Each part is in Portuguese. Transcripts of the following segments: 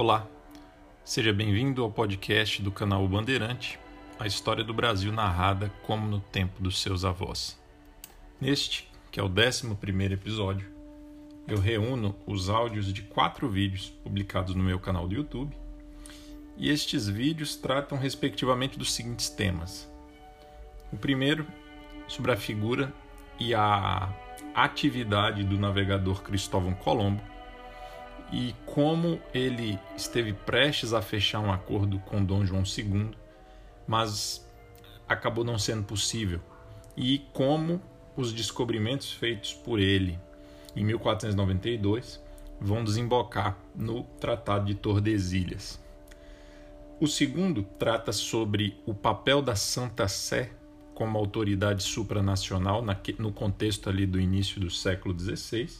Olá, seja bem-vindo ao podcast do canal Bandeirante, a história do Brasil narrada como no tempo dos seus avós. Neste, que é o 11 episódio, eu reúno os áudios de quatro vídeos publicados no meu canal do YouTube, e estes vídeos tratam respectivamente dos seguintes temas. O primeiro, sobre a figura e a atividade do navegador Cristóvão Colombo, e como ele esteve prestes a fechar um acordo com Dom João II, mas acabou não sendo possível, e como os descobrimentos feitos por ele em 1492 vão desembocar no Tratado de Tordesilhas. O segundo trata sobre o papel da Santa Sé como autoridade supranacional no contexto ali do início do século XVI.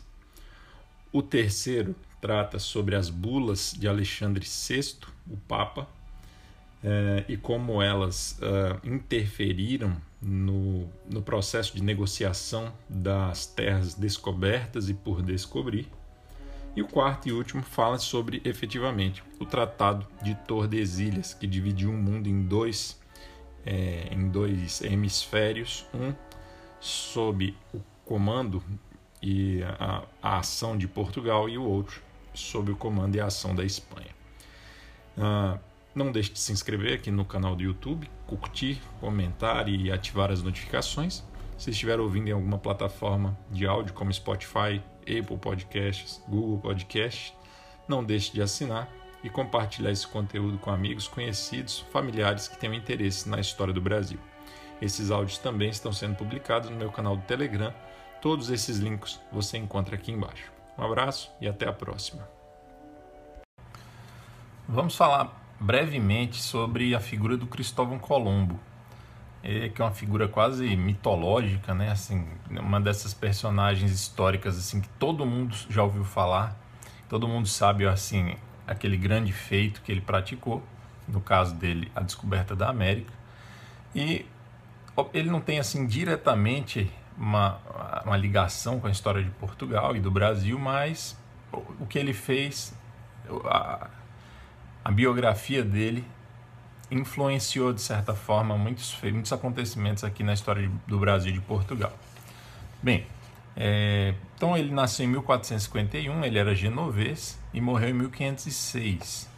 O terceiro trata sobre as bulas de Alexandre VI, o Papa, eh, e como elas eh, interferiram no, no processo de negociação das terras descobertas e por descobrir. E o quarto e último fala sobre, efetivamente, o Tratado de Tordesilhas, que dividiu o mundo em dois, é, em dois hemisférios, um sob o comando e a, a ação de Portugal e o outro sob o comando e a ação da Espanha. Uh, não deixe de se inscrever aqui no canal do YouTube, curtir, comentar e ativar as notificações. Se estiver ouvindo em alguma plataforma de áudio como Spotify, Apple Podcasts, Google Podcasts, não deixe de assinar e compartilhar esse conteúdo com amigos, conhecidos, familiares que tenham interesse na história do Brasil. Esses áudios também estão sendo publicados no meu canal do Telegram. Todos esses links você encontra aqui embaixo. Um abraço e até a próxima. Vamos falar brevemente sobre a figura do Cristóvão Colombo, é, que é uma figura quase mitológica, né? Assim, uma dessas personagens históricas assim que todo mundo já ouviu falar, todo mundo sabe assim aquele grande feito que ele praticou, no caso dele a descoberta da América, e ele não tem assim diretamente uma, uma ligação com a história de Portugal e do Brasil, mas o que ele fez, a, a biografia dele influenciou de certa forma muitos, muitos acontecimentos aqui na história de, do Brasil e de Portugal. Bem, é, então ele nasceu em 1451, ele era genovês e morreu em 1506.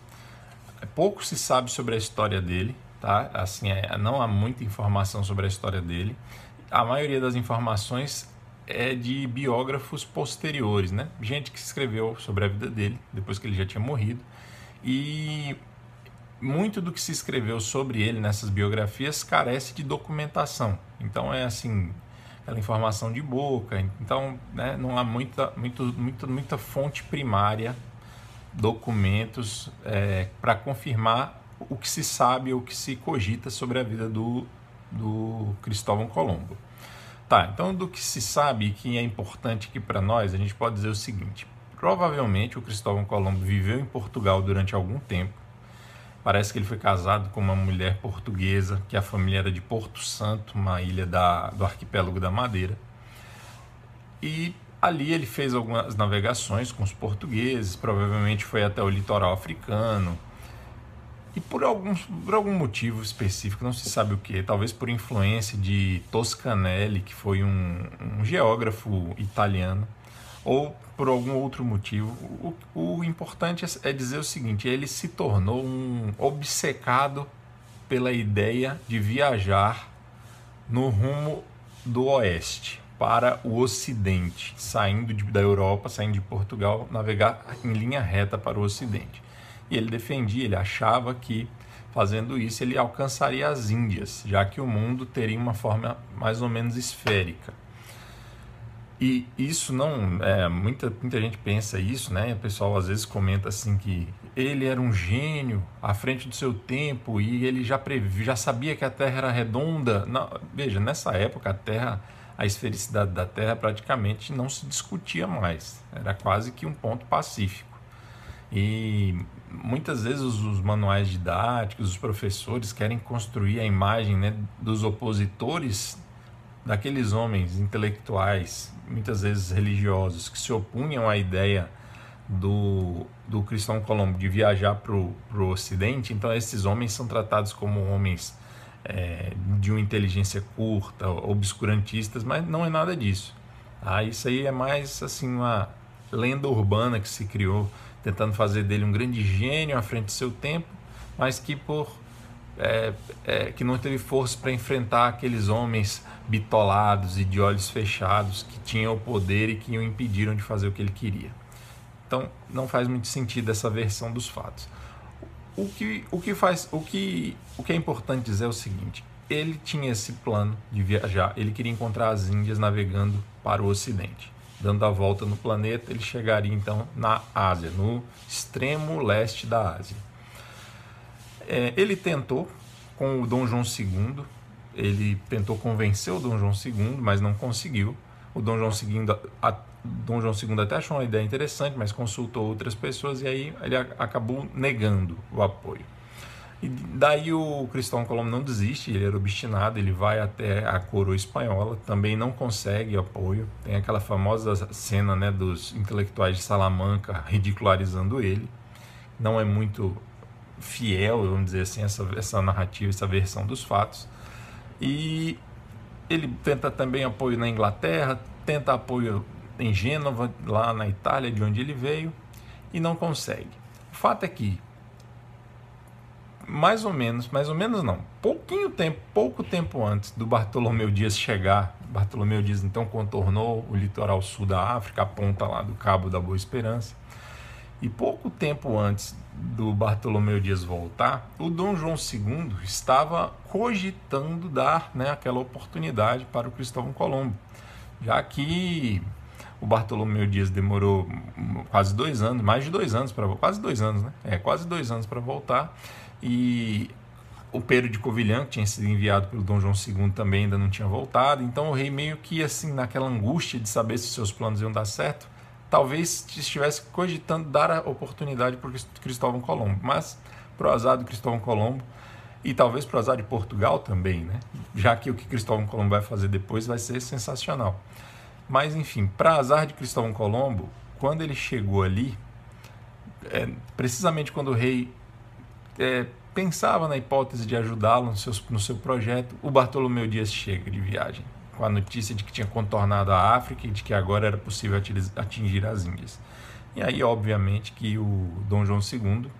Pouco se sabe sobre a história dele, tá? Assim, é, não há muita informação sobre a história dele a maioria das informações é de biógrafos posteriores, né? Gente que escreveu sobre a vida dele depois que ele já tinha morrido. E muito do que se escreveu sobre ele nessas biografias carece de documentação. Então é assim, aquela informação de boca. Então né, não há muita, muito, muita, muita fonte primária, documentos é, para confirmar o que se sabe ou o que se cogita sobre a vida do do Cristóvão Colombo. Tá, então do que se sabe que é importante aqui para nós, a gente pode dizer o seguinte: provavelmente o Cristóvão Colombo viveu em Portugal durante algum tempo. Parece que ele foi casado com uma mulher portuguesa, que a família era de Porto Santo, uma ilha da, do arquipélago da Madeira. E ali ele fez algumas navegações com os portugueses, provavelmente foi até o litoral africano, e por algum, por algum motivo específico, não se sabe o que, talvez por influência de Toscanelli, que foi um, um geógrafo italiano, ou por algum outro motivo, o, o importante é, é dizer o seguinte: ele se tornou um obcecado pela ideia de viajar no rumo do oeste para o ocidente, saindo de, da Europa, saindo de Portugal, navegar em linha reta para o ocidente. E ele defendia, ele achava que fazendo isso ele alcançaria as Índias, já que o mundo teria uma forma mais ou menos esférica. E isso não, é, muita, muita gente pensa isso, né? O pessoal às vezes comenta assim que ele era um gênio à frente do seu tempo e ele já previ, já sabia que a Terra era redonda. Não, veja, nessa época a Terra, a esfericidade da Terra praticamente não se discutia mais. Era quase que um ponto pacífico. E muitas vezes os, manuais didáticos, os professores querem construir a imagem né, dos opositores daqueles homens intelectuais, muitas vezes religiosos, que se opunham à ideia do, do Cristóvão Colombo de viajar para o Ocidente, então esses homens são tratados como homens é, de uma inteligência curta, obscurantistas, mas não é nada disso. Ah, isso aí é mais assim uma lenda urbana que se criou, tentando fazer dele um grande gênio à frente do seu tempo, mas que por é, é, que não teve força para enfrentar aqueles homens bitolados e de olhos fechados que tinham o poder e que o impediram de fazer o que ele queria. Então, não faz muito sentido essa versão dos fatos. O que, o que faz, o que, o que é importante dizer é o seguinte: ele tinha esse plano de viajar, ele queria encontrar as Índias navegando para o Ocidente, dando a volta no planeta, ele chegaria então na Ásia, no extremo leste da Ásia. É, ele tentou com o Dom João II, ele tentou convencer o Dom João II, mas não conseguiu. O Dom João II Dom João II até achou uma ideia interessante, mas consultou outras pessoas e aí ele acabou negando o apoio. E daí o Cristóvão Colombo não desiste, ele era obstinado, ele vai até a coroa espanhola, também não consegue apoio. Tem aquela famosa cena né, dos intelectuais de Salamanca ridicularizando ele. Não é muito fiel, vamos dizer assim, essa, essa narrativa, essa versão dos fatos. E ele tenta também apoio na Inglaterra, tenta apoio em Gênova, lá na Itália, de onde ele veio, e não consegue. O fato é que, mais ou menos, mais ou menos não, pouquinho tempo, pouco tempo antes do Bartolomeu Dias chegar, Bartolomeu Dias então contornou o litoral sul da África, a ponta lá do Cabo da Boa Esperança, e pouco tempo antes do Bartolomeu Dias voltar, o Dom João II estava cogitando dar né, aquela oportunidade para o Cristóvão Colombo, já que o Bartolomeu Dias demorou quase dois anos, mais de dois anos para quase dois anos, né? É, quase dois anos para voltar. E o Pedro de Covilhã, que tinha sido enviado pelo Dom João II, também ainda não tinha voltado. Então o rei meio que assim, naquela angústia de saber se seus planos iam dar certo, talvez estivesse cogitando dar a oportunidade para Cristóvão Colombo. Mas, pro azar do Cristóvão Colombo, e talvez pro azar de Portugal também, né? Já que o que Cristóvão Colombo vai fazer depois vai ser sensacional. Mas, enfim, para azar de Cristóvão Colombo, quando ele chegou ali, é, precisamente quando o rei é, pensava na hipótese de ajudá-lo no, no seu projeto, o Bartolomeu Dias chega de viagem, com a notícia de que tinha contornado a África e de que agora era possível atingir as Índias. E aí, obviamente, que o Dom João II,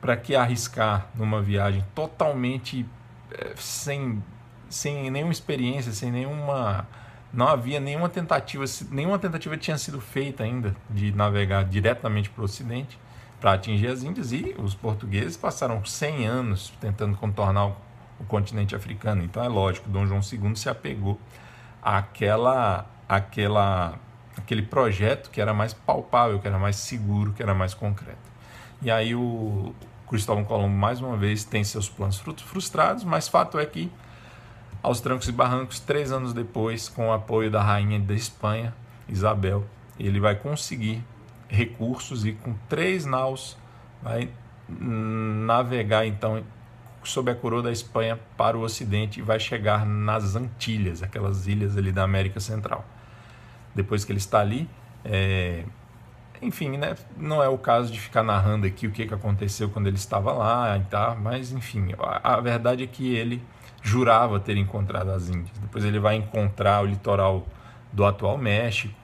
para que arriscar numa viagem totalmente é, sem, sem nenhuma experiência, sem nenhuma não havia nenhuma tentativa, nenhuma tentativa tinha sido feita ainda de navegar diretamente para o Ocidente para atingir as Índias e os portugueses passaram 100 anos tentando contornar o, continente africano. Então é lógico, Dom João II se apegou àquela, àquela, aquele projeto que era mais palpável, que era mais seguro, que era mais concreto. E aí o Cristóvão Colombo mais uma vez tem seus planos frustrados, mas fato é que aos trancos e barrancos, três anos depois, com o apoio da rainha da Espanha, Isabel, ele vai conseguir recursos e com três naus vai navegar então sob a coroa da Espanha para o Ocidente e vai chegar nas Antilhas, aquelas ilhas ali da América Central. Depois que ele está ali, é... enfim, né? não é o caso de ficar narrando aqui o que, que aconteceu quando ele estava lá, tá? mas enfim, a verdade é que ele jurava ter encontrado as Índias. Depois ele vai encontrar o litoral do atual México.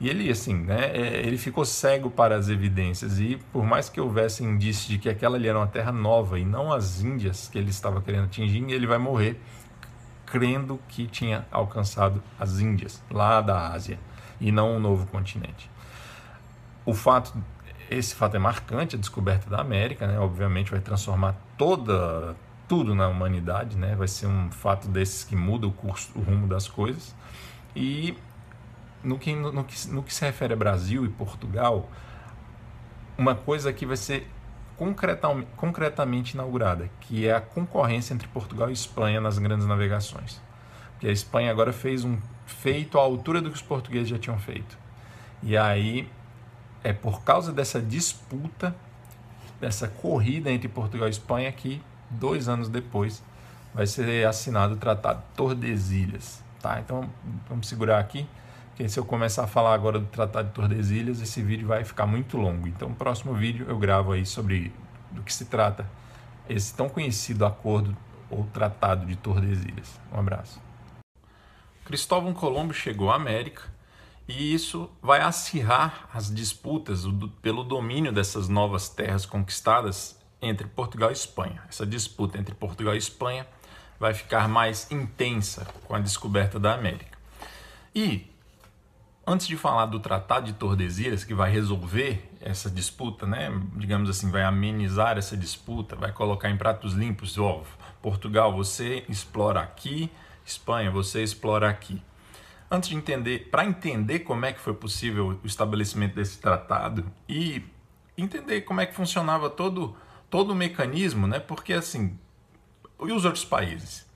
E ele, assim, né, é, ele ficou cego para as evidências. E por mais que houvesse indícios de que aquela ali era uma terra nova e não as Índias que ele estava querendo atingir, ele vai morrer crendo que tinha alcançado as Índias, lá da Ásia, e não um novo continente. O fato, esse fato é marcante, a descoberta da América, né, obviamente vai transformar toda tudo na humanidade, né? Vai ser um fato desses que muda o curso, o rumo das coisas. E no que, no, no, que, no que se refere a Brasil e Portugal, uma coisa que vai ser concretamente, inaugurada, que é a concorrência entre Portugal e Espanha nas grandes navegações. Porque a Espanha agora fez um feito à altura do que os portugueses já tinham feito. E aí é por causa dessa disputa, dessa corrida entre Portugal e Espanha que dois anos depois, vai ser assinado o Tratado Tordesilhas. Tá? Então, vamos segurar aqui. Porque se eu começar a falar agora do Tratado de Tordesilhas, esse vídeo vai ficar muito longo. Então, no próximo vídeo eu gravo aí sobre do que se trata esse tão conhecido acordo ou Tratado de Tordesilhas. Um abraço. Cristóvão Colombo chegou à América e isso vai acirrar as disputas pelo domínio dessas novas terras conquistadas entre Portugal e Espanha. Essa disputa entre Portugal e Espanha vai ficar mais intensa com a descoberta da América. E antes de falar do Tratado de Tordesilhas, que vai resolver essa disputa, né, digamos assim, vai amenizar essa disputa, vai colocar em pratos limpos, ó, Portugal, você explora aqui, Espanha, você explora aqui. Antes de entender, para entender como é que foi possível o estabelecimento desse tratado e entender como é que funcionava todo todo o mecanismo, né? Porque assim, e os outros países?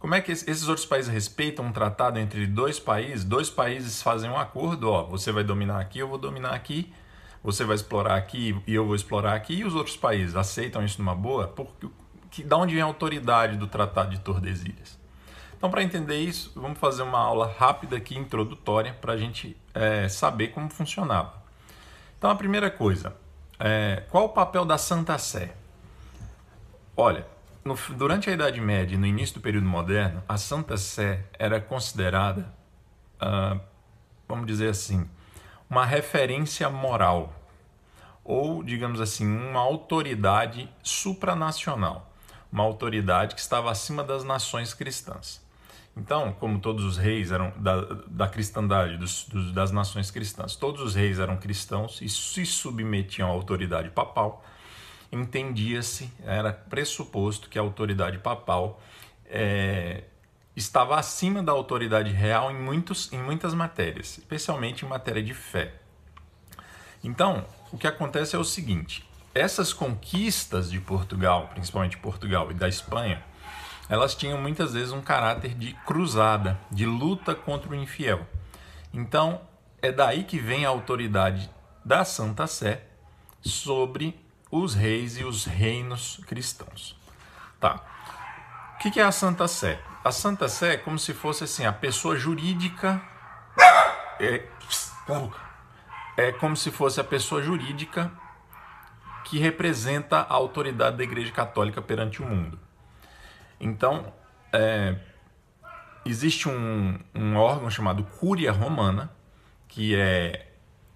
Como é que esses outros países respeitam um tratado entre dois países? Dois países fazem um acordo, ó, você vai dominar aqui, eu vou dominar aqui, você vai explorar aqui e eu vou explorar aqui, e os outros países aceitam isso numa boa? Porque que da onde vem a autoridade do Tratado de Tordesilhas? Então, para entender isso, vamos fazer uma aula rápida aqui, introdutória, para a gente é, saber como funcionava. Então, a primeira coisa, é, qual o papel da Santa Sé? Olha, no, durante a Idade Média e no início do período moderno, a Santa Sé era considerada, uh, vamos dizer assim, uma referência moral, ou, digamos assim, uma autoridade supranacional, uma autoridade que estava acima das nações cristãs. Então, como todos os reis eram da, da cristandade, dos, dos, das nações cristãs, todos os reis eram cristãos e se submetiam à autoridade papal, entendia-se, era pressuposto que a autoridade papal é, estava acima da autoridade real em, muitos, em muitas matérias, especialmente em matéria de fé. Então, o que acontece é o seguinte: essas conquistas de Portugal, principalmente Portugal e da Espanha, elas tinham muitas vezes um caráter de cruzada, de luta contra o infiel. Então, é daí que vem a autoridade da Santa Sé sobre os reis e os reinos cristãos. Tá. O que é a Santa Sé? A Santa Sé é como se fosse assim a pessoa jurídica. É, é como se fosse a pessoa jurídica que representa a autoridade da Igreja Católica perante o mundo. Então, é, existe um, um órgão chamado Cúria Romana, que é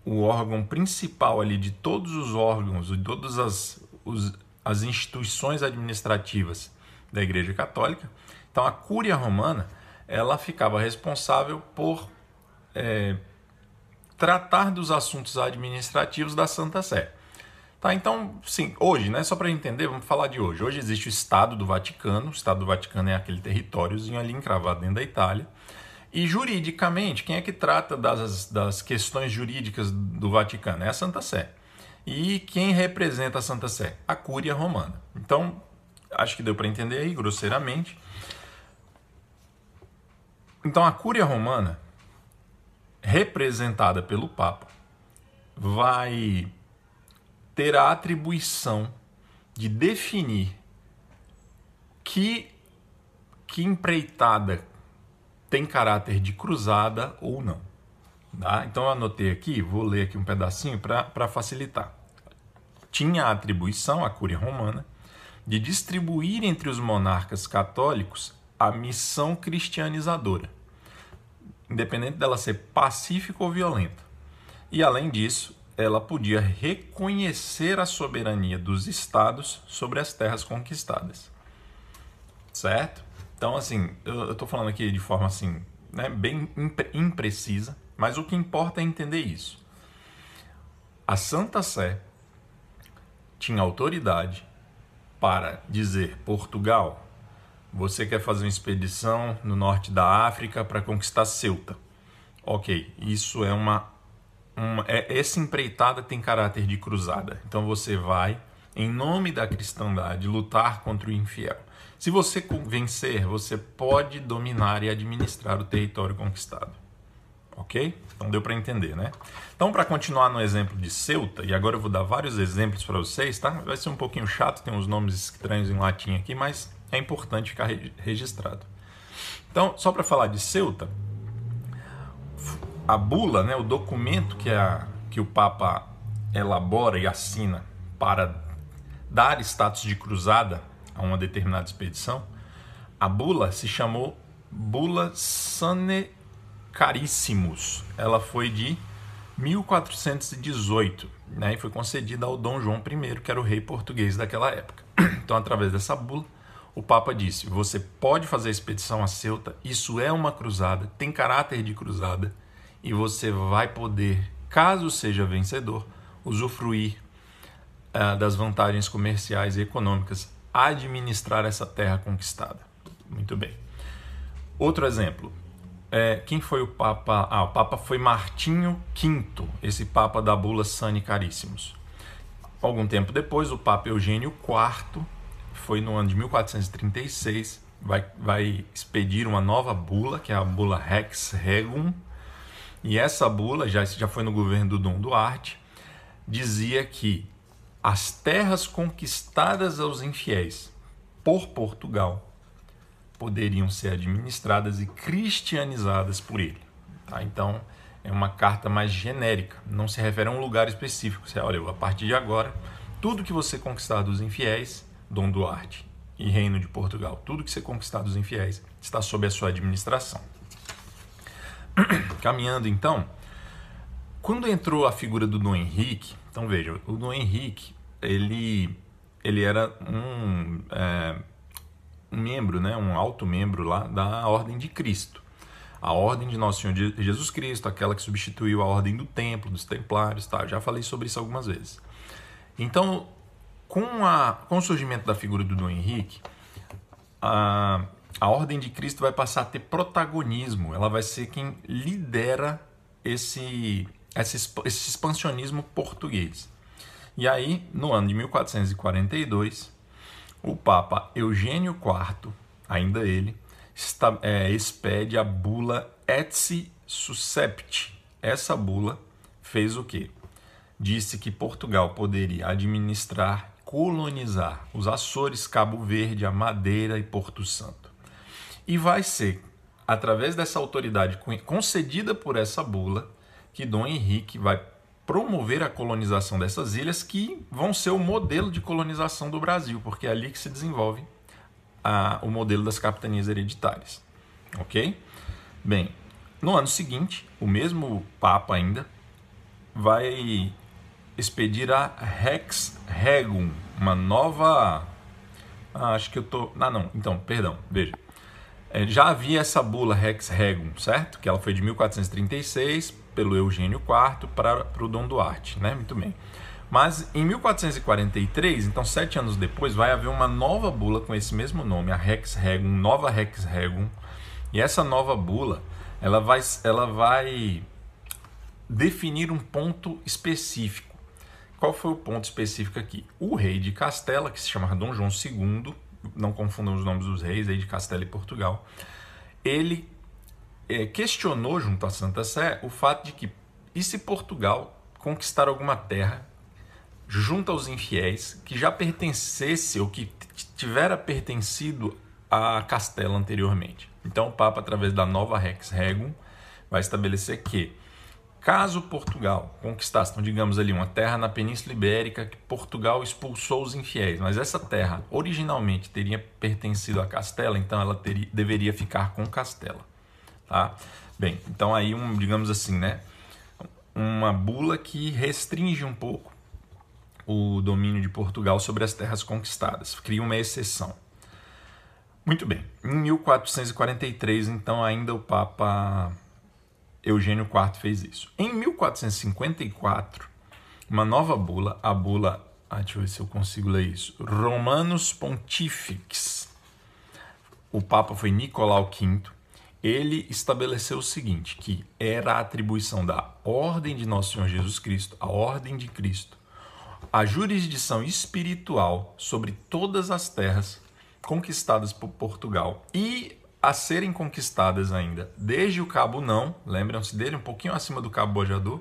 o órgão principal ali de todos os órgãos, de todas as, os, as instituições administrativas da Igreja Católica. Então, a Cúria Romana ela ficava responsável por é, tratar dos assuntos administrativos da Santa Sé. Tá, então, sim, hoje, né, só para entender, vamos falar de hoje. Hoje existe o Estado do Vaticano, o Estado do Vaticano é aquele territóriozinho ali encravado dentro da Itália. E juridicamente, quem é que trata das, das questões jurídicas do Vaticano? É a Santa Sé. E quem representa a Santa Sé? A Cúria Romana. Então, acho que deu para entender aí, grosseiramente. Então, a Cúria Romana, representada pelo Papa, vai ter a atribuição de definir que, que empreitada tem caráter de cruzada ou não. Tá? Então eu anotei aqui, vou ler aqui um pedacinho para facilitar. Tinha a atribuição, a Cúria Romana, de distribuir entre os monarcas católicos a missão cristianizadora, independente dela ser pacífica ou violenta. E além disso, ela podia reconhecer a soberania dos estados sobre as terras conquistadas. Certo? Então, assim, eu estou falando aqui de forma assim, né, bem imprecisa, mas o que importa é entender isso. A Santa Sé tinha autoridade para dizer: Portugal, você quer fazer uma expedição no norte da África para conquistar Ceuta. Ok, isso é uma uma, é, essa empreitada tem caráter de cruzada. Então você vai, em nome da cristandade, lutar contra o infiel. Se você vencer, você pode dominar e administrar o território conquistado. Ok? Então deu para entender, né? Então, para continuar no exemplo de Ceuta, e agora eu vou dar vários exemplos para vocês, tá? Vai ser um pouquinho chato, tem uns nomes estranhos em latim aqui, mas é importante ficar registrado. Então, só para falar de Ceuta, a bula, né, o documento que, a, que o Papa elabora e assina para dar status de cruzada a uma determinada expedição, a bula se chamou Bula Sane Carissimus. Ela foi de 1418 né, e foi concedida ao Dom João I, que era o rei português daquela época. Então, através dessa bula, o Papa disse: você pode fazer a expedição a Ceuta, isso é uma cruzada, tem caráter de cruzada, e você vai poder, caso seja vencedor, usufruir uh, das vantagens comerciais e econômicas, administrar essa terra conquistada. Muito bem. Outro exemplo. É, quem foi o Papa? Ah, o Papa foi Martinho V, esse Papa da Bula Sani Caríssimos. Algum tempo depois, o Papa Eugênio IV, foi no ano de 1436, vai, vai expedir uma nova bula, que é a bula Rex Regum, e essa bula, já, já foi no governo do Dom Duarte, dizia que as terras conquistadas aos infiéis por Portugal poderiam ser administradas e cristianizadas por ele. Tá? Então, é uma carta mais genérica, não se refere a um lugar específico. Você olha, a partir de agora, tudo que você conquistar dos infiéis, Dom Duarte e Reino de Portugal, tudo que você conquistar dos infiéis está sob a sua administração. Caminhando então, quando entrou a figura do Dom Henrique, então veja, o Dom Henrique, ele, ele era um, é, um membro, né, um alto membro lá da Ordem de Cristo. A Ordem de Nosso Senhor Jesus Cristo, aquela que substituiu a Ordem do Templo, dos Templários, tá? já falei sobre isso algumas vezes. Então, com, a, com o surgimento da figura do Dom Henrique, a, a Ordem de Cristo vai passar a ter protagonismo, ela vai ser quem lidera esse, esse, esse expansionismo português. E aí, no ano de 1442, o Papa Eugênio IV, ainda ele, está, é, expede a bula Etsi Suscept. Essa bula fez o quê? Disse que Portugal poderia administrar, colonizar os Açores, Cabo Verde, a Madeira e Porto Santo. E vai ser através dessa autoridade concedida por essa bula que Dom Henrique vai promover a colonização dessas ilhas que vão ser o modelo de colonização do Brasil, porque é ali que se desenvolve a, o modelo das capitanias hereditárias. Ok? Bem, no ano seguinte, o mesmo Papa ainda vai expedir a Rex Regum, uma nova. Ah, acho que eu tô. Ah, não, então, perdão, veja. É, já havia essa bula Rex Regum, certo? Que ela foi de 1436 pelo Eugênio IV para, para o Dom Duarte, né? Muito bem. Mas em 1443, então sete anos depois, vai haver uma nova bula com esse mesmo nome, a Rex Regum, Nova Rex Regum. E essa nova bula, ela vai, ela vai definir um ponto específico. Qual foi o ponto específico aqui? O rei de Castela, que se chama Dom João II, não confundam os nomes dos reis, rei de Castela e Portugal, ele é, questionou junto à Santa Sé o fato de que, e se Portugal conquistar alguma terra junto aos infiéis que já pertencesse ou que tivera pertencido a Castela anteriormente? Então, o Papa, através da nova Rex Regum, vai estabelecer que Caso Portugal conquistasse, então, digamos ali, uma terra na Península Ibérica que Portugal expulsou os infiéis, mas essa terra originalmente teria pertencido a Castela, então ela teria, deveria ficar com Castela. Tá? Bem, então aí, um, digamos assim, né, uma bula que restringe um pouco o domínio de Portugal sobre as terras conquistadas, cria uma exceção. Muito bem, em 1443, então, ainda o Papa Eugênio IV fez isso. Em 1454, uma nova bula, a bula, ah, deixa eu ver se eu consigo ler isso, Romanus Pontifex. O Papa foi Nicolau V. Ele estabeleceu o seguinte, que era a atribuição da Ordem de Nosso Senhor Jesus Cristo, a Ordem de Cristo, a jurisdição espiritual sobre todas as terras conquistadas por Portugal e a serem conquistadas ainda, desde o Cabo Não, lembram-se dele, um pouquinho acima do Cabo Bojador,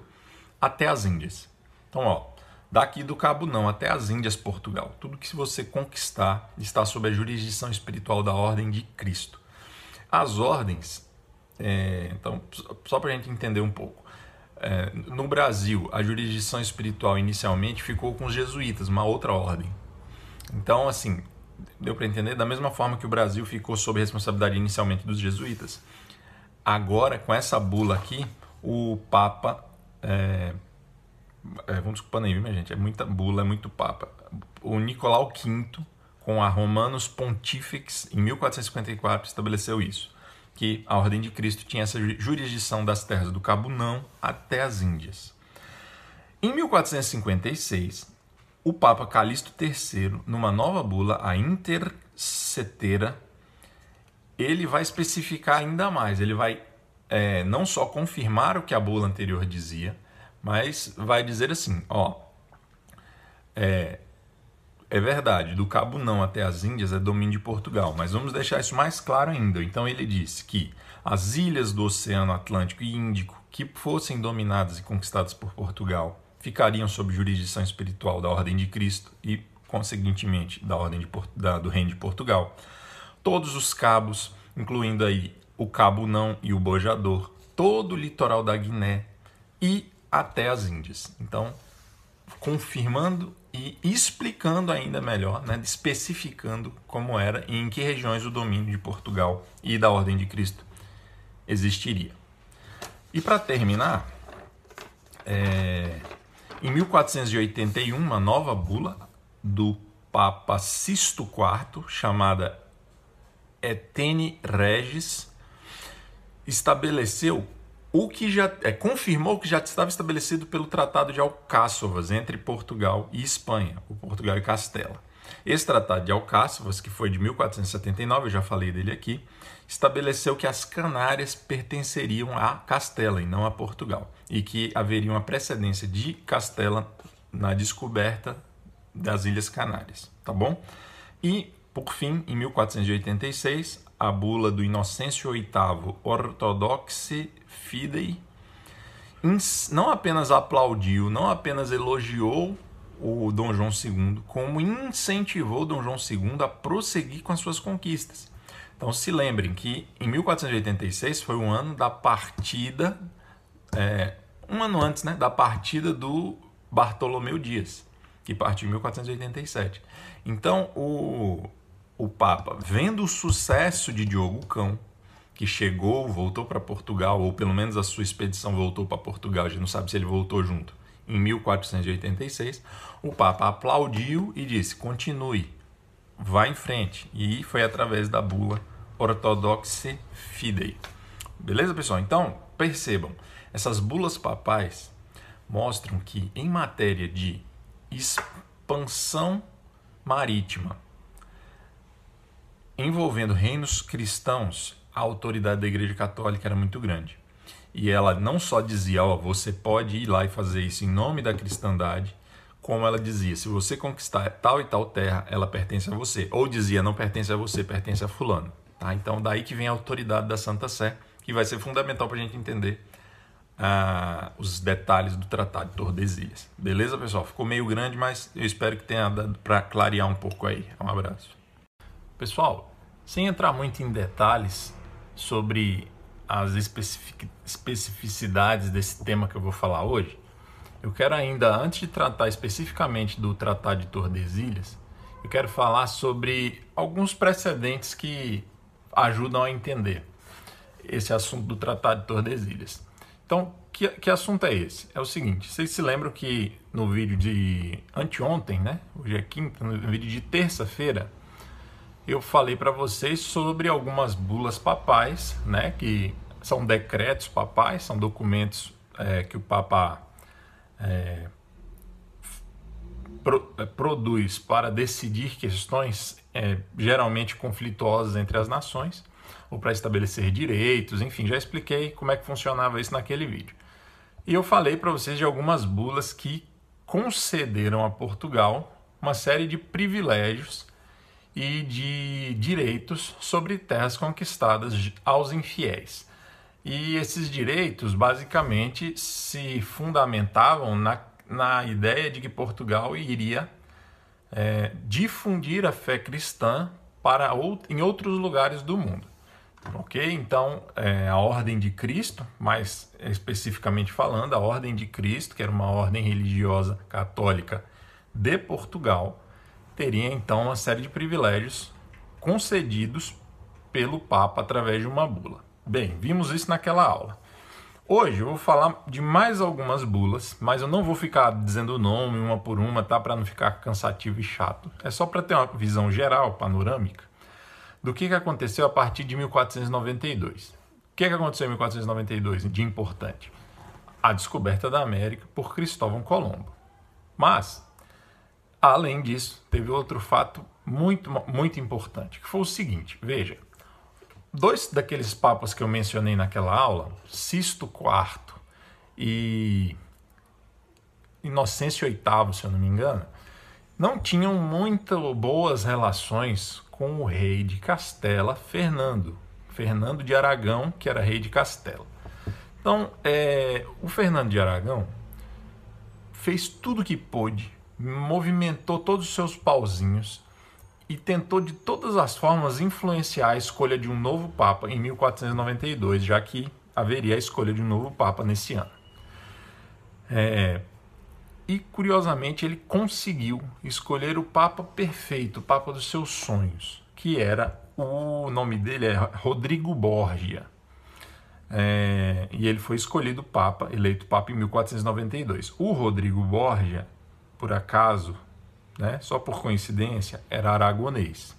até as Índias. Então, ó, daqui do Cabo Não até as Índias, Portugal, tudo que você conquistar está sob a jurisdição espiritual da Ordem de Cristo. As ordens, É, então, só para a gente entender um pouco. É, no Brasil, a jurisdição espiritual inicialmente ficou com os jesuítas, uma outra ordem. Então, assim, deu para entender? Da mesma forma que o Brasil ficou sob responsabilidade inicialmente dos jesuítas, agora, com essa bula aqui, o Papa. É, é, vamos desculpando aí, minha gente, é muita bula, é muito Papa. O Nicolau V, com a Romanos Pontifex, em 1454, estabeleceu isso que a Ordem de Cristo tinha essa jurisdição das terras do Cabo Não até as Índias. Em 1456, o Papa Calixto III, numa nova bula, a Intercetera, ele vai especificar ainda mais, ele vai é, não só confirmar o que a bula anterior dizia, mas vai dizer assim, ó, é, é verdade, do Cabo Não até as Índias é domínio de Portugal, mas vamos deixar isso mais claro ainda. Então ele disse que as ilhas do Oceano Atlântico e Índico que fossem dominadas e conquistadas por Portugal ficariam sob jurisdição espiritual da Ordem de Cristo e, conseguintemente, da Ordem de, da, do Reino de Portugal. Todos os cabos, incluindo aí o Cabo Não e o Bojador, todo o litoral da Guiné e até as Índias. Então, confirmando e explicando ainda melhor, né, especificando como era e em que regiões o domínio de Portugal e da Ordem de Cristo existiria. E para terminar, é, em 1481, uma nova bula do Papa Sisto IV, chamada Etene Regis, estabeleceu o que já é, confirmou que já estava estabelecido pelo Tratado de Alcáçovas entre Portugal e Espanha, o Portugal e Castela. Esse Tratado de Alcáçovas, que foi de 1479, eu já falei dele aqui, estabeleceu que as Canárias pertenceriam a Castela e não a Portugal, e que haveria uma precedência de Castela na descoberta das Ilhas Canárias, tá bom? E, por fim, em 1486, a bula do Inocêncio VIII Ortodoxi Fidei não apenas aplaudiu, não apenas elogiou o Dom João II, como incentivou Dom João II a prosseguir com as suas conquistas. Então se lembrem que em 1486 foi o ano da partida, é, um ano antes né, da partida do Bartolomeu Dias, que partiu em 1487. Então o, o Papa, vendo o sucesso de Diogo Cão, que chegou, voltou para Portugal, ou pelo menos a sua expedição voltou para Portugal, a gente não sabe se ele voltou junto, em 1486, o Papa aplaudiu e disse: continue, vá em frente. E foi através da bula Orthodoxe Fidei. Beleza, pessoal? Então, percebam, essas bulas papais mostram que, em matéria de expansão marítima envolvendo reinos cristãos a autoridade da Igreja Católica era muito grande. E ela não só dizia, ó, oh, você pode ir lá e fazer isso em nome da cristandade, como ela dizia, se você conquistar tal e tal terra, ela pertence a você. Ou dizia, não pertence a você, pertence a fulano. Tá? Então, daí que vem a autoridade da Santa Sé, que vai ser fundamental para a gente entender ah, os detalhes do Tratado de Tordesilhas. Beleza, pessoal? Ficou meio grande, mas eu espero que tenha dado para clarear um pouco aí. Um abraço. Pessoal, sem entrar muito em detalhes, sobre as especificidades desse tema que eu vou falar hoje, eu quero ainda, antes de tratar especificamente do Tratado de Tordesilhas, eu quero falar sobre alguns precedentes que ajudam a entender esse assunto do Tratado de Tordesilhas. Então, que, que assunto é esse? É o seguinte, vocês se lembram que no vídeo de anteontem, né? Hoje é quinta, no vídeo de terça-feira, eu falei para vocês sobre algumas bulas papais, né, que são decretos papais, são documentos é, que o Papa é, pro, é, produz para decidir questões é, geralmente conflituosas entre as nações, ou para estabelecer direitos, enfim, já expliquei como é que funcionava isso naquele vídeo. E eu falei para vocês de algumas bulas que concederam a Portugal uma série de privilégios e de direitos sobre terras conquistadas aos infiéis. E esses direitos basicamente se fundamentavam na, na ideia de que Portugal iria é, difundir a fé cristã para out, em outros lugares do mundo. Ok? Então, é, a Ordem de Cristo, mais especificamente falando, a Ordem de Cristo, que era uma ordem religiosa católica de Portugal, teria então uma série de privilégios concedidos pelo Papa através de uma bula. Bem, vimos isso naquela aula. Hoje eu vou falar de mais algumas bulas, mas eu não vou ficar dizendo o nome uma por uma, tá? Para não ficar cansativo e chato. É só para ter uma visão geral, panorâmica do que, que aconteceu a partir de 1492. O que, que aconteceu em 1492 de importante? A descoberta da América por Cristóvão Colombo. Mas, além disso, teve outro fato muito, muito importante, que foi o seguinte: veja, dois daqueles papas que eu mencionei naquela aula, Sisto IV e Inocêncio VIII, se eu não me engano, não tinham muito boas relações com o rei de Castela, Fernando. Fernando de Aragão, que era rei de Castela. Então, é, o Fernando de Aragão fez tudo o que pôde, movimentou todos os seus pauzinhos e tentou de todas as formas influenciar a escolha de um novo Papa em 1492, já que haveria a escolha de um novo Papa nesse ano. É, e curiosamente ele conseguiu escolher o Papa perfeito, o Papa dos seus sonhos, que era o nome dele é Rodrigo Borgia. É, e ele foi escolhido Papa, eleito Papa em 1492. O Rodrigo Borgia, por acaso, né, só por coincidência, era aragonês,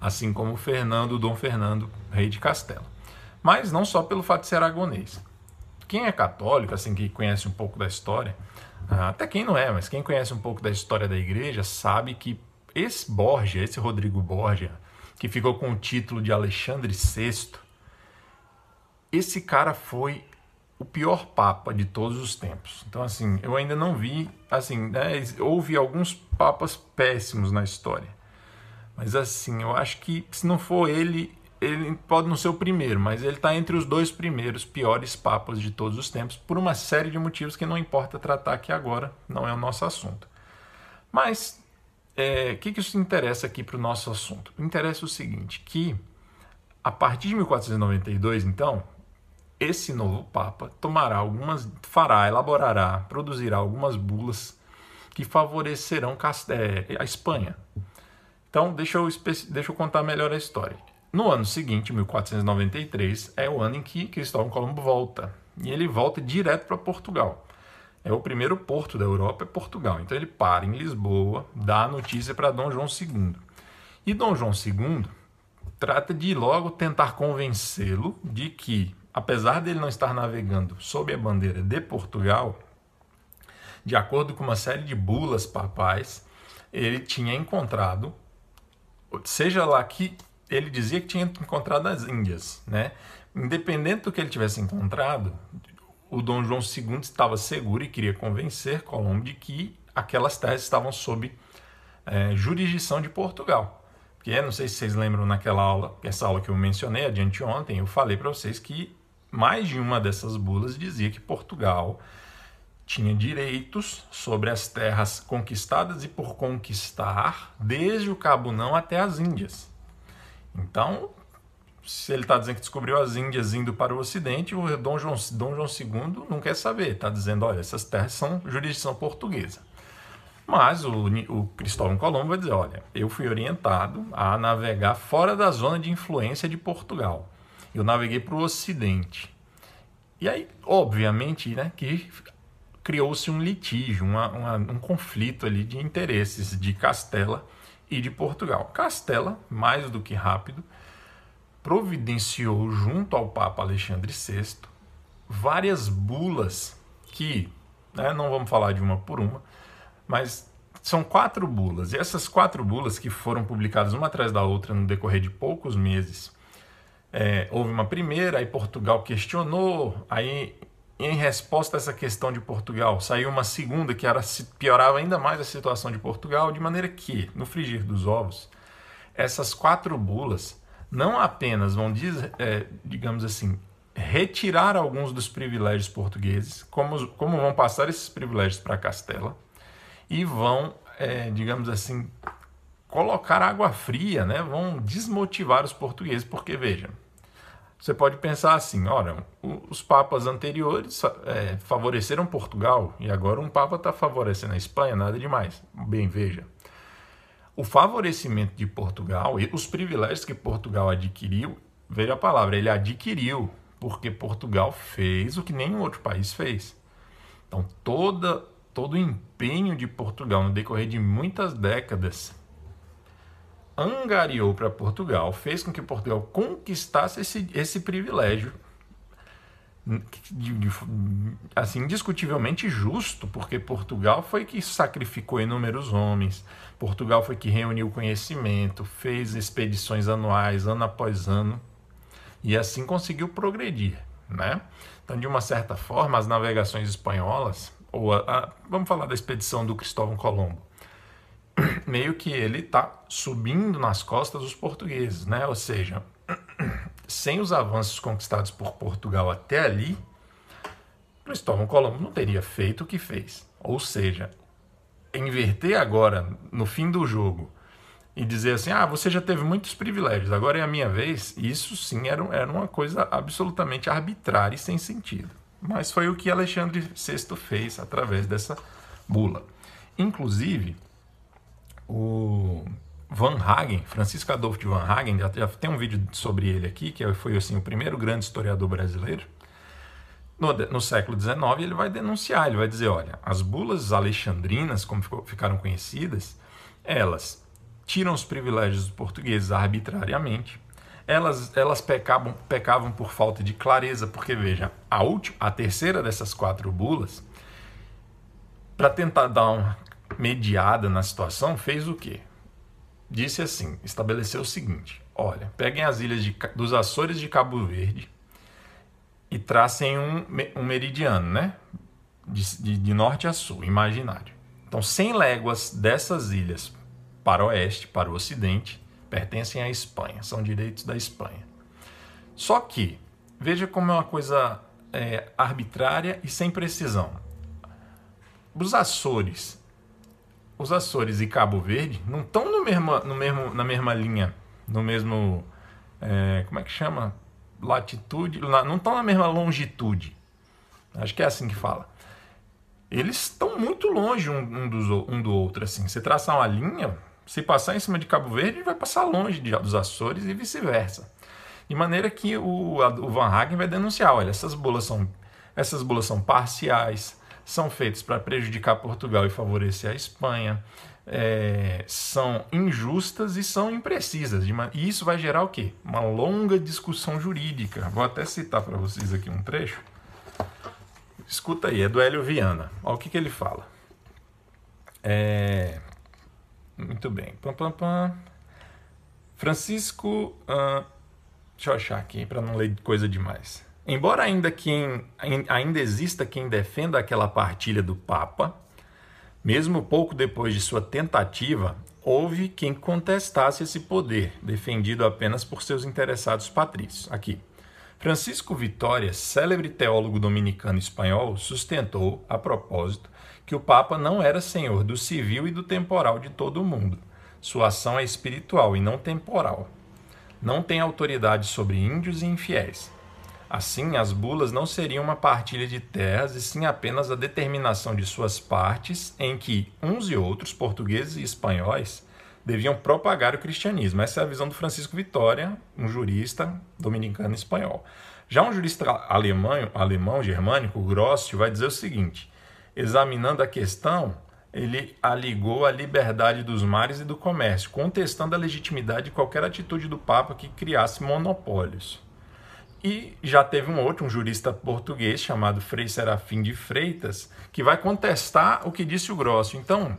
assim como Fernando, Dom Fernando, rei de Castela. Mas não só pelo fato de ser aragonês. Quem é católico, assim que conhece um pouco da história, ah, até quem não é, mas quem conhece um pouco da história da igreja sabe que esse Borgia, esse Rodrigo Borgia, que ficou com o título de Alexandre VI, esse cara foi o pior papa de todos os tempos. Então, assim, eu ainda não vi, assim, né, houve alguns papas péssimos na história. Mas, assim, eu acho que se não for ele, ele pode não ser o primeiro, mas ele está entre os dois primeiros piores papas de todos os tempos, por uma série de motivos que não importa tratar aqui agora, não é o nosso assunto. Mas o é, que, que isso interessa aqui para o nosso assunto? Interessa o seguinte, que a partir de 1492, então, esse novo Papa tomará algumas, fará, elaborará, produzirá algumas bulas que favorecerão é, a Espanha. Então, deixa eu, deixa eu contar melhor a história. No ano seguinte, 1493, é o ano em que Cristóvão Colombo volta. E ele volta direto para Portugal. É o primeiro porto da Europa, é Portugal. Então ele para em Lisboa, dá a notícia para Dom João II. E Dom João II trata de logo tentar convencê-lo de que, apesar dele não estar navegando sob a bandeira de Portugal, de acordo com uma série de bulas papais, ele tinha encontrado, seja lá que ele dizia que tinha encontrado as Índias, né? Independente do que ele tivesse encontrado, o Dom João II estava seguro e queria convencer Colombo de que aquelas terras estavam sob é, jurisdição de Portugal. Porque não sei se vocês lembram naquela aula, essa aula que eu mencionei adiante ontem, eu falei para vocês que mais de uma dessas bulas dizia que Portugal tinha direitos sobre as terras conquistadas e por conquistar, desde o Cabo Não até as Índias. Então, se ele está dizendo que descobriu as Índias indo para o Ocidente, o Dom João, Dom João II não quer saber. Está dizendo, olha, essas terras são jurisdição portuguesa. Mas o, o Cristóvão Colombo vai dizer, olha, eu fui orientado a navegar fora da zona de influência de Portugal. Eu naveguei para o Ocidente. E aí, obviamente, né, que criou-se um litígio, uma, uma, um conflito ali de interesses de Castela e de Portugal. Castela, mais do que rápido, providenciou junto ao Papa Alexandre VI várias bulas que, né, não vamos falar de uma por uma, mas são quatro bulas. E essas quatro bulas que foram publicadas uma atrás da outra no decorrer de poucos meses, é, houve uma primeira, aí Portugal questionou, aí em resposta a essa questão de Portugal, saiu uma segunda que era, piorava ainda mais a situação de Portugal, de maneira que, no frigir dos ovos, essas quatro bulas não apenas vão, é, digamos assim, retirar alguns dos privilégios portugueses, como, como vão passar esses privilégios para Castela, e vão, é, digamos assim, colocar água fria, né? vão desmotivar os portugueses, porque vejam, você pode pensar assim: olha, os papas anteriores é, favoreceram Portugal e agora um papa está favorecendo a Espanha, nada demais. Bem, veja. O favorecimento de Portugal e os privilégios que Portugal adquiriu, veja a palavra, ele adquiriu, porque Portugal fez o que nenhum outro país fez. Então, toda, todo o empenho de Portugal no decorrer de muitas décadas angariou para Portugal, fez com que Portugal conquistasse esse, esse privilégio assim indiscutivelmente justo, porque Portugal foi que sacrificou inúmeros homens, Portugal foi que reuniu conhecimento, fez expedições anuais, ano após ano, e assim conseguiu progredir, né? Então, de uma certa forma, as navegações espanholas, ou a, a, vamos falar da expedição do Cristóvão Colombo, meio que ele está subindo nas costas dos portugueses, né? Ou seja, sem os avanços conquistados por Portugal até ali, Cristóvão Colombo não teria feito o que fez. Ou seja, inverter agora, no fim do jogo, e dizer assim: ah, você já teve muitos privilégios, agora é a minha vez, isso sim era, era uma coisa absolutamente arbitrária e sem sentido. Mas foi o que Alexandre VI fez através dessa bula. Inclusive, o Van Hagen, Francisco Adolfo de Van Hagen, já, já, tem um vídeo sobre ele aqui, que foi assim o primeiro grande historiador brasileiro. No, no século XIX, ele vai denunciar, ele vai dizer, olha, as bulas alexandrinas, como ficou, ficaram conhecidas, elas tiram os privilégios dos portugueses arbitrariamente, elas, elas pecavam, pecavam por falta de clareza, porque veja, a, última, a terceira dessas quatro bulas, para tentar dar uma mediada na situação, fez o quê? disse assim, estabeleceu o seguinte: olha, peguem as ilhas de, dos Açores de Cabo Verde e tracem um, um meridiano, né? De, de, de, norte a sul, imaginário. Então, 100 léguas dessas ilhas para o oeste, para o ocidente, pertencem à Espanha, são direitos da Espanha. Só que, veja como é uma coisa é, arbitrária e sem precisão. Os Açores os Açores e Cabo Verde não estão no mesmo, no mesmo, na mesma linha, no mesmo. É, como é que chama? Latitude. Não estão na mesma longitude. Acho que é assim que fala. Eles estão muito longe um, um, dos, um do outro. assim. Você traçar uma linha, se passar em cima de Cabo Verde, vai passar longe de, dos Açores e vice-versa. De maneira que o, o Van Hagen vai denunciar: olha, essas bolas são, essas bolas são parciais são feitos para prejudicar Portugal e favorecer a Espanha, é, são injustas e são imprecisas. E isso vai gerar o quê? Uma longa discussão jurídica. Vou até citar para vocês aqui um trecho. Escuta aí, é do Hélio Viana. Olha o que, que ele fala. É... Muito bem. Pam, pam, pam. Francisco. Uh... Deixa eu achar aqui para não ler coisa demais. Embora ainda, quem, ainda exista quem defenda aquela partilha do Papa, mesmo pouco depois de sua tentativa, houve quem contestasse esse poder, defendido apenas por seus interessados patrícios. Aqui. Francisco Vitória, célebre teólogo dominicano espanhol, sustentou, a propósito, que o Papa não era senhor do civil e do temporal de todo o mundo. Sua ação é espiritual e não temporal. Não tem autoridade sobre índios e infiéis Assim, as bulas não seriam uma partilha de terras, e sim apenas a determinação de suas partes, em que uns e outros, portugueses e espanhóis, deviam propagar o cristianismo. Essa é a visão do Francisco Vitória, um jurista dominicano espanhol. Já um jurista alemão, alemão germânico, Grossio, vai dizer o seguinte: examinando a questão, ele aligou a liberdade dos mares e do comércio, contestando a legitimidade de qualquer atitude do Papa que criasse monopólios. E já teve um outro, um jurista português chamado Frei Serafim de Freitas, que vai contestar o que disse o Grosso. Então,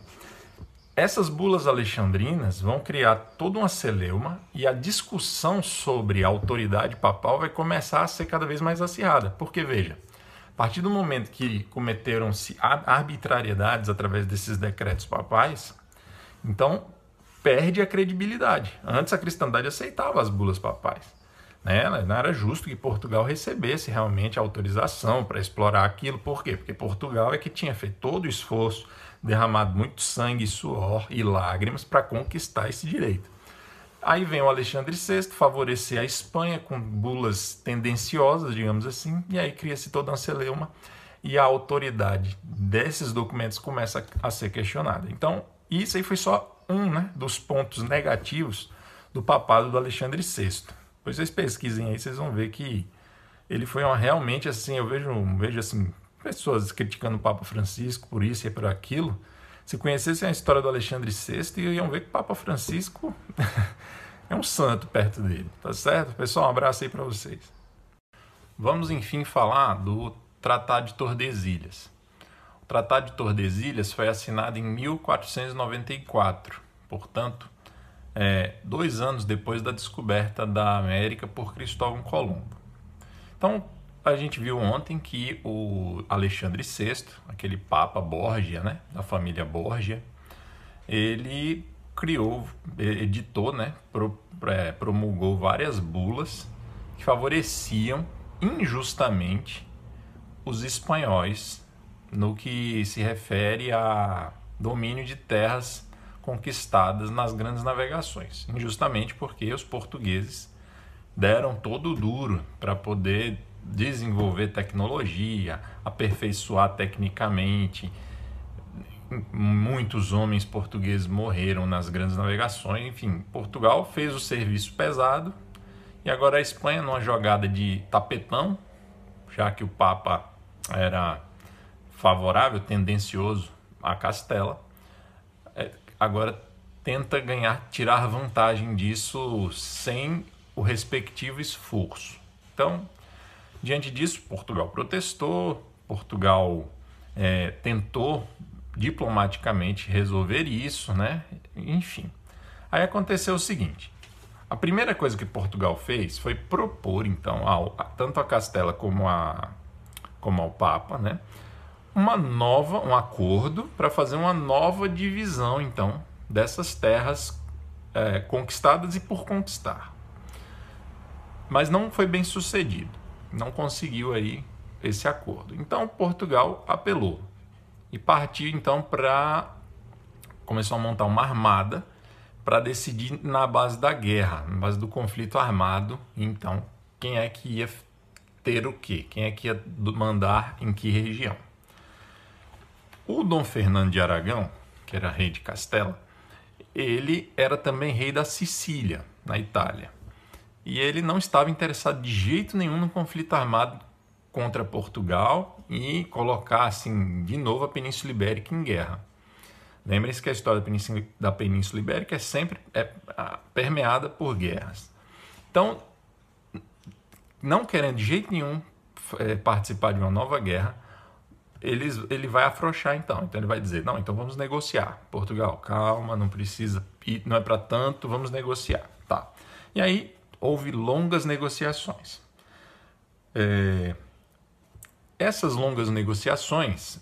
essas bulas alexandrinas vão criar toda uma celeuma e a discussão sobre a autoridade papal vai começar a ser cada vez mais acirrada. Porque, veja, a partir do momento que cometeram-se arbitrariedades através desses decretos papais, então perde a credibilidade. Antes a cristandade aceitava as bulas papais. Né? Não era justo que Portugal recebesse realmente autorização para explorar aquilo. Por quê? Porque Portugal é que tinha feito todo o esforço, derramado muito sangue, suor e lágrimas para conquistar esse direito. Aí vem o Alexandre VI favorecer a Espanha com bulas tendenciosas, digamos assim, e aí cria-se toda uma celeuma e a autoridade desses documentos começa a ser questionada. Então, isso aí foi só um né, dos pontos negativos do papado do Alexandre VI. Pois vocês pesquisem aí, vocês vão ver que ele foi uma, realmente assim, eu vejo, vejo assim, pessoas criticando o Papa Francisco por isso e por aquilo. Se conhecessem a história do Alexandre VI, iam ver que o Papa Francisco é um santo perto dele, tá certo? Pessoal, um abraço aí para vocês. Vamos enfim falar do Tratado de Tordesilhas. O Tratado de Tordesilhas foi assinado em 1494, portanto, é, dois anos depois da descoberta da América por Cristóvão Colombo. Então, a gente viu ontem que o Alexandre VI, aquele Papa Borgia, né, da família Borgia, ele criou, editou, né, é, promulgou várias bulas que favoreciam injustamente os espanhóis no que se refere a domínio de terras conquistadas nas grandes navegações, injustamente porque os portugueses deram todo o duro para poder desenvolver tecnologia, aperfeiçoar tecnicamente. Muitos homens portugueses morreram nas grandes navegações. Enfim, Portugal fez o serviço pesado e agora a Espanha, numa jogada de tapetão, já que o Papa era favorável, tendencioso a Castela, agora tenta ganhar, tirar vantagem disso sem o respectivo esforço. Então, diante disso, Portugal protestou, Portugal é, tentou diplomaticamente resolver isso, né? Enfim. Aí aconteceu o seguinte: a primeira coisa que Portugal fez foi propor, então, ao, tanto a Castela como a como ao Papa, né? Uma nova, um acordo para fazer uma nova divisão, então, dessas terras é, conquistadas e por conquistar. Mas não foi bem sucedido, não conseguiu aí esse acordo. Então Portugal apelou e partiu então para começou a montar uma armada para decidir na base da guerra, na base do conflito armado, então quem é que ia ter o quê? Quem é que ia mandar em que região? O Dom Fernando de Aragão, que era rei de Castela, ele era também rei da Sicília, na Itália. E ele não estava interessado de jeito nenhum no conflito armado contra Portugal e colocar assim de novo a Península Ibérica em guerra. Lembrem-se que a história da Península, da Península Ibérica é sempre é, permeada por guerras. Então, não querendo de jeito nenhum é, participar de uma nova guerra, eles, ele vai afrouxar então. Então ele vai dizer: não, então vamos negociar. Portugal, calma, não precisa, não é para tanto, vamos negociar. Tá. E aí houve longas negociações. É, essas longas negociações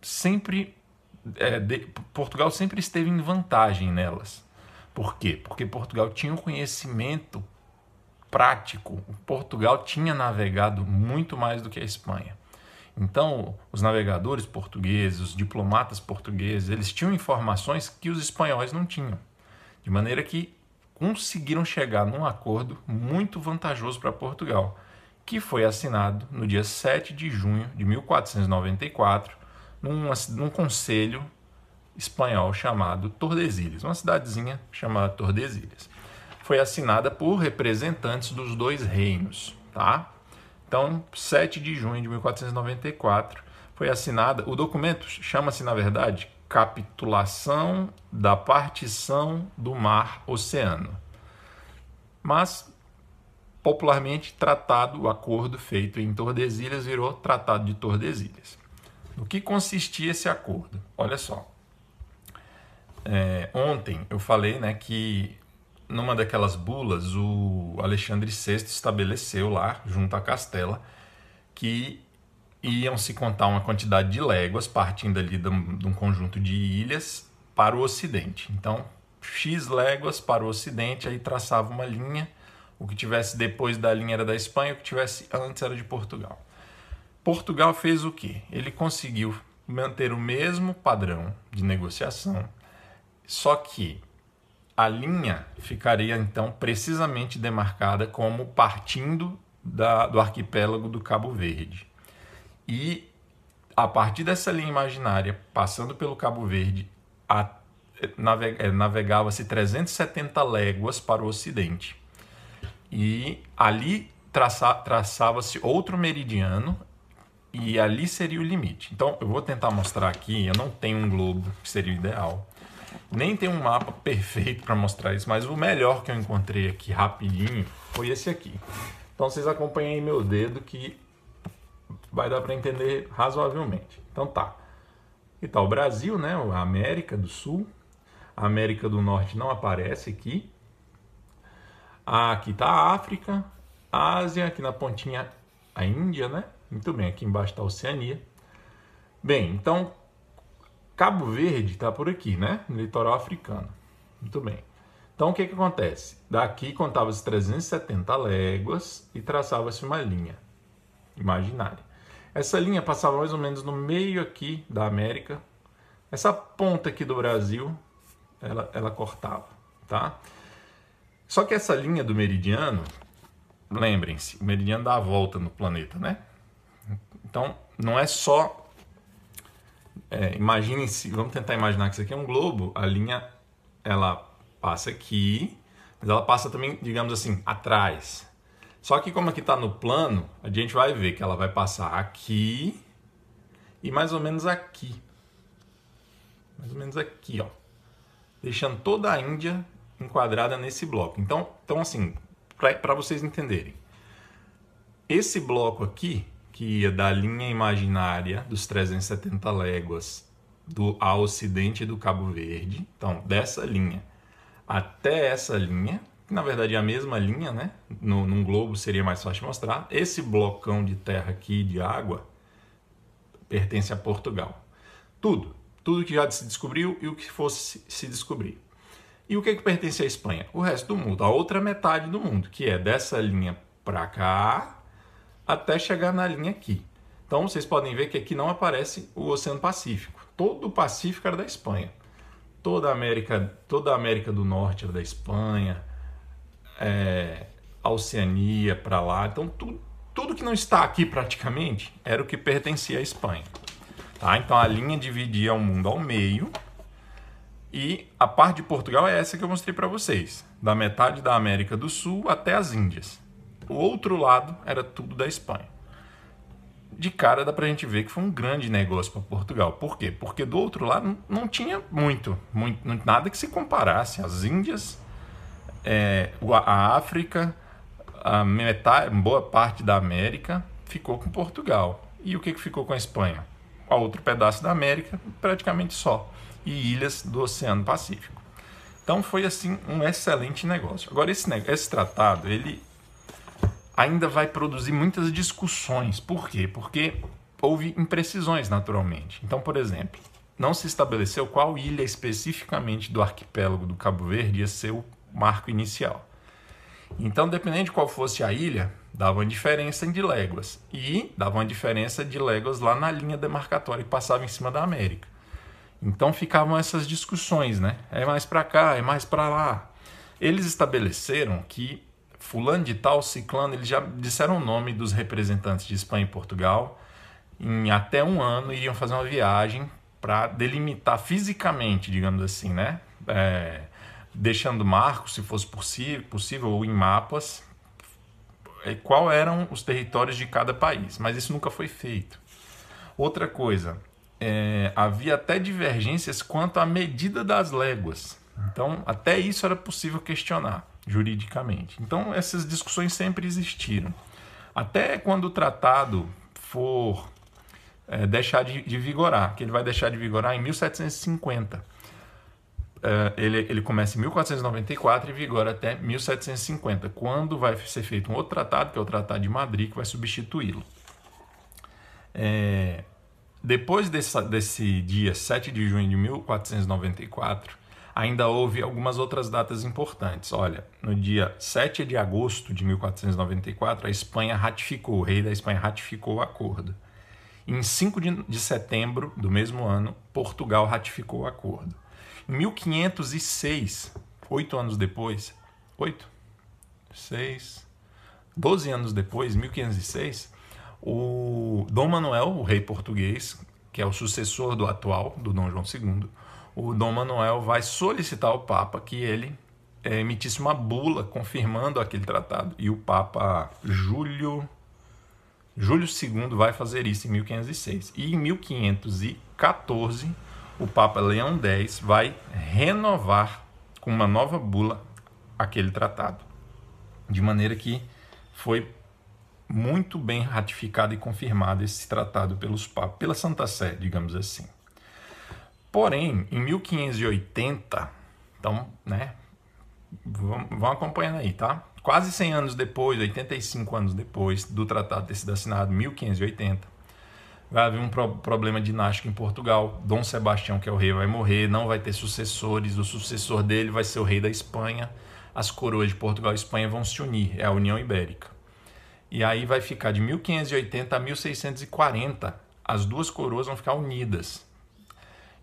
sempre. É, de, Portugal sempre esteve em vantagem nelas. Por quê? Porque Portugal tinha um conhecimento prático, Portugal tinha navegado muito mais do que a Espanha. Então, os navegadores portugueses, os diplomatas portugueses, eles tinham informações que os espanhóis não tinham. De maneira que conseguiram chegar num acordo muito vantajoso para Portugal, que foi assinado no dia 7 de junho de 1494, num, conselho espanhol chamado Tordesilhas, uma cidadezinha chamada Tordesilhas foi assinada por representantes dos dois reinos, tá? Então, 7 de junho de 1494 foi assinada. O documento chama-se, na verdade, Capitulação da Partição do Mar Oceano. Mas, popularmente tratado, o acordo feito em Tordesilhas virou Tratado de Tordesilhas. No que consistia esse acordo? Olha só. É, ontem eu falei né, que numa daquelas bulas, o Alexandre VI estabeleceu lá, junto à Castela, que iam se contar uma quantidade de léguas, partindo ali de um, de um conjunto de ilhas, para o ocidente. Então, X léguas para o ocidente, aí traçava uma linha, o que tivesse depois da linha era da Espanha, o que tivesse antes era de Portugal. Portugal fez o quê? Ele conseguiu manter o mesmo padrão de negociação, só que a linha ficaria então precisamente demarcada como partindo da, do arquipélago do Cabo Verde. E a partir dessa linha imaginária, passando pelo Cabo Verde, é, navegava-se 370 léguas para o ocidente. E ali traça, traçava-se outro meridiano e ali seria o limite. Então eu vou tentar mostrar aqui, eu não tenho um globo, que seria o ideal. Nem tem um mapa perfeito para mostrar isso, mas o melhor que eu encontrei aqui rapidinho foi esse aqui. Então vocês acompanhem meu dedo que vai dar para entender razoavelmente. Então tá. E tá o Brasil, né? A América do Sul. A América do Norte não aparece aqui. Aqui tá a África, a Ásia, aqui na pontinha a Índia, né? Muito bem, aqui embaixo está a Oceania. Bem, então Cabo Verde está por aqui, né? No litoral africano. Muito bem. Então o que, que acontece? Daqui contava-se 370 léguas e traçava-se uma linha imaginária. Essa linha passava mais ou menos no meio aqui da América. Essa ponta aqui do Brasil, ela, ela cortava, tá? Só que essa linha do meridiano, lembrem-se, o meridiano dá a volta no planeta, né? Então, não é só. É, Imaginem-se, vamos tentar imaginar que isso aqui é um globo, a linha ela passa aqui, mas ela passa também, digamos assim, atrás. Só que como aqui está no plano, a gente vai ver que ela vai passar aqui e mais ou menos aqui. Mais ou menos aqui, ó. Deixando toda a Índia enquadrada nesse bloco. Então, então assim, para vocês entenderem. Esse bloco aqui que ia da linha imaginária dos 370 léguas do ao ocidente do Cabo Verde, então dessa linha até essa linha, que na verdade é a mesma linha, né? No, num globo seria mais fácil mostrar. Esse blocão de terra aqui de água pertence a Portugal. Tudo, tudo que já se descobriu e o que fosse se descobrir. E o que, que pertence à Espanha? O resto do mundo, a outra metade do mundo, que é dessa linha para cá até chegar na linha aqui. Então vocês podem ver que aqui não aparece o Oceano Pacífico. Todo o Pacífico era da Espanha. Toda a América, toda a América do Norte era da Espanha. É, a Oceania para lá. Então tudo, tudo que não está aqui praticamente era o que pertencia à Espanha. Tá? Então a linha dividia o mundo ao meio. E a parte de Portugal é essa que eu mostrei para vocês, da metade da América do Sul até as Índias. O outro lado era tudo da Espanha. De cara dá pra gente ver que foi um grande negócio para Portugal. Por quê? Porque do outro lado não tinha muito, muito nada que se comparasse. As Índias, é, a África, a metade, boa parte da América ficou com Portugal. E o que, que ficou com a Espanha? A outro pedaço da América, praticamente só. E ilhas do Oceano Pacífico. Então foi assim um excelente negócio. Agora esse, esse tratado ele ainda vai produzir muitas discussões. Por quê? Porque houve imprecisões naturalmente. Então, por exemplo, não se estabeleceu qual ilha especificamente do arquipélago do Cabo Verde ia ser o marco inicial. Então, dependendo de qual fosse a ilha, dava uma diferença de léguas. E dava uma diferença de léguas lá na linha demarcatória que passava em cima da América. Então ficavam essas discussões, né? É mais para cá, é mais para lá. Eles estabeleceram que fulano de tal, ciclano, eles já disseram o nome dos representantes de Espanha e Portugal. Em até um ano iriam fazer uma viagem para delimitar fisicamente, digamos assim, né? É, deixando marcos, se fosse possível, ou em mapas, é, qual eram os territórios de cada país. Mas isso nunca foi feito. Outra coisa, é, havia até divergências quanto à medida das léguas. Então, até isso era possível questionar juridicamente. Então, essas discussões sempre existiram. Até quando o tratado for é, deixar de, de, vigorar, que ele vai deixar de vigorar em 1750. É, ele, ele começa em 1494 e vigora até 1750, quando vai ser feito um outro tratado, que é o Tratado de Madrid, que vai substituí-lo. É, depois desse, desse dia 7 de junho de 1494, ainda houve algumas outras datas importantes. Olha, no dia 7 de agosto de 1494, a Espanha ratificou, o rei da Espanha ratificou o acordo. Em 5 de setembro do mesmo ano, Portugal ratificou o acordo. Em 1506, oito anos depois, oito, seis, doze anos depois, 1506, o Dom Manuel, o rei português, que é o sucessor do atual, do Dom João II, o Dom Manuel vai solicitar ao Papa que ele é, emitisse uma bula confirmando aquele tratado. E o Papa Júlio Júlio II vai fazer isso em 1506. E em 1514, o Papa Leão X vai renovar com uma nova bula aquele tratado. De maneira que foi muito bem ratificado e confirmado esse tratado pelos papas, pela Santa Sé, digamos assim. Porém, em 1580, então, né, vão acompanhando aí, tá? Quase 100 anos depois, 85 anos depois do tratado ter sido assinado, 1580, vai haver um pro problema dinástico em Portugal. Dom Sebastião, que é o rei, vai morrer, não vai ter sucessores, o sucessor dele vai ser o rei da Espanha. As coroas de Portugal e Espanha vão se unir, é a União Ibérica. E aí vai ficar de 1580 a 1640, as duas coroas vão ficar unidas.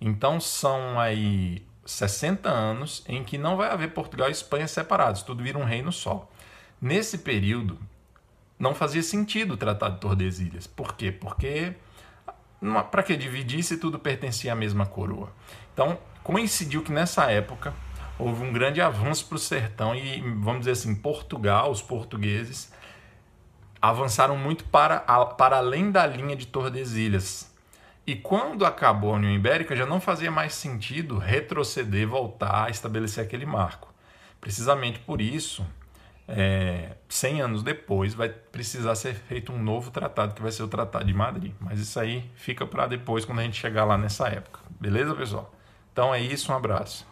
Então são aí 60 anos em que não vai haver Portugal e Espanha separados, tudo vira um reino só. Nesse período, não fazia sentido o Tratado de Tordesilhas. Por quê? Porque para que dividir se tudo pertencia à mesma coroa? Então, coincidiu que nessa época houve um grande avanço para o sertão e, vamos dizer assim, Portugal, os portugueses, avançaram muito para, para além da linha de Tordesilhas, e quando acabou a União Ibérica, já não fazia mais sentido retroceder, voltar a estabelecer aquele marco. Precisamente por isso, é, 100 anos depois, vai precisar ser feito um novo tratado, que vai ser o Tratado de Madrid. Mas isso aí fica para depois, quando a gente chegar lá nessa época. Beleza, pessoal? Então é isso, um abraço.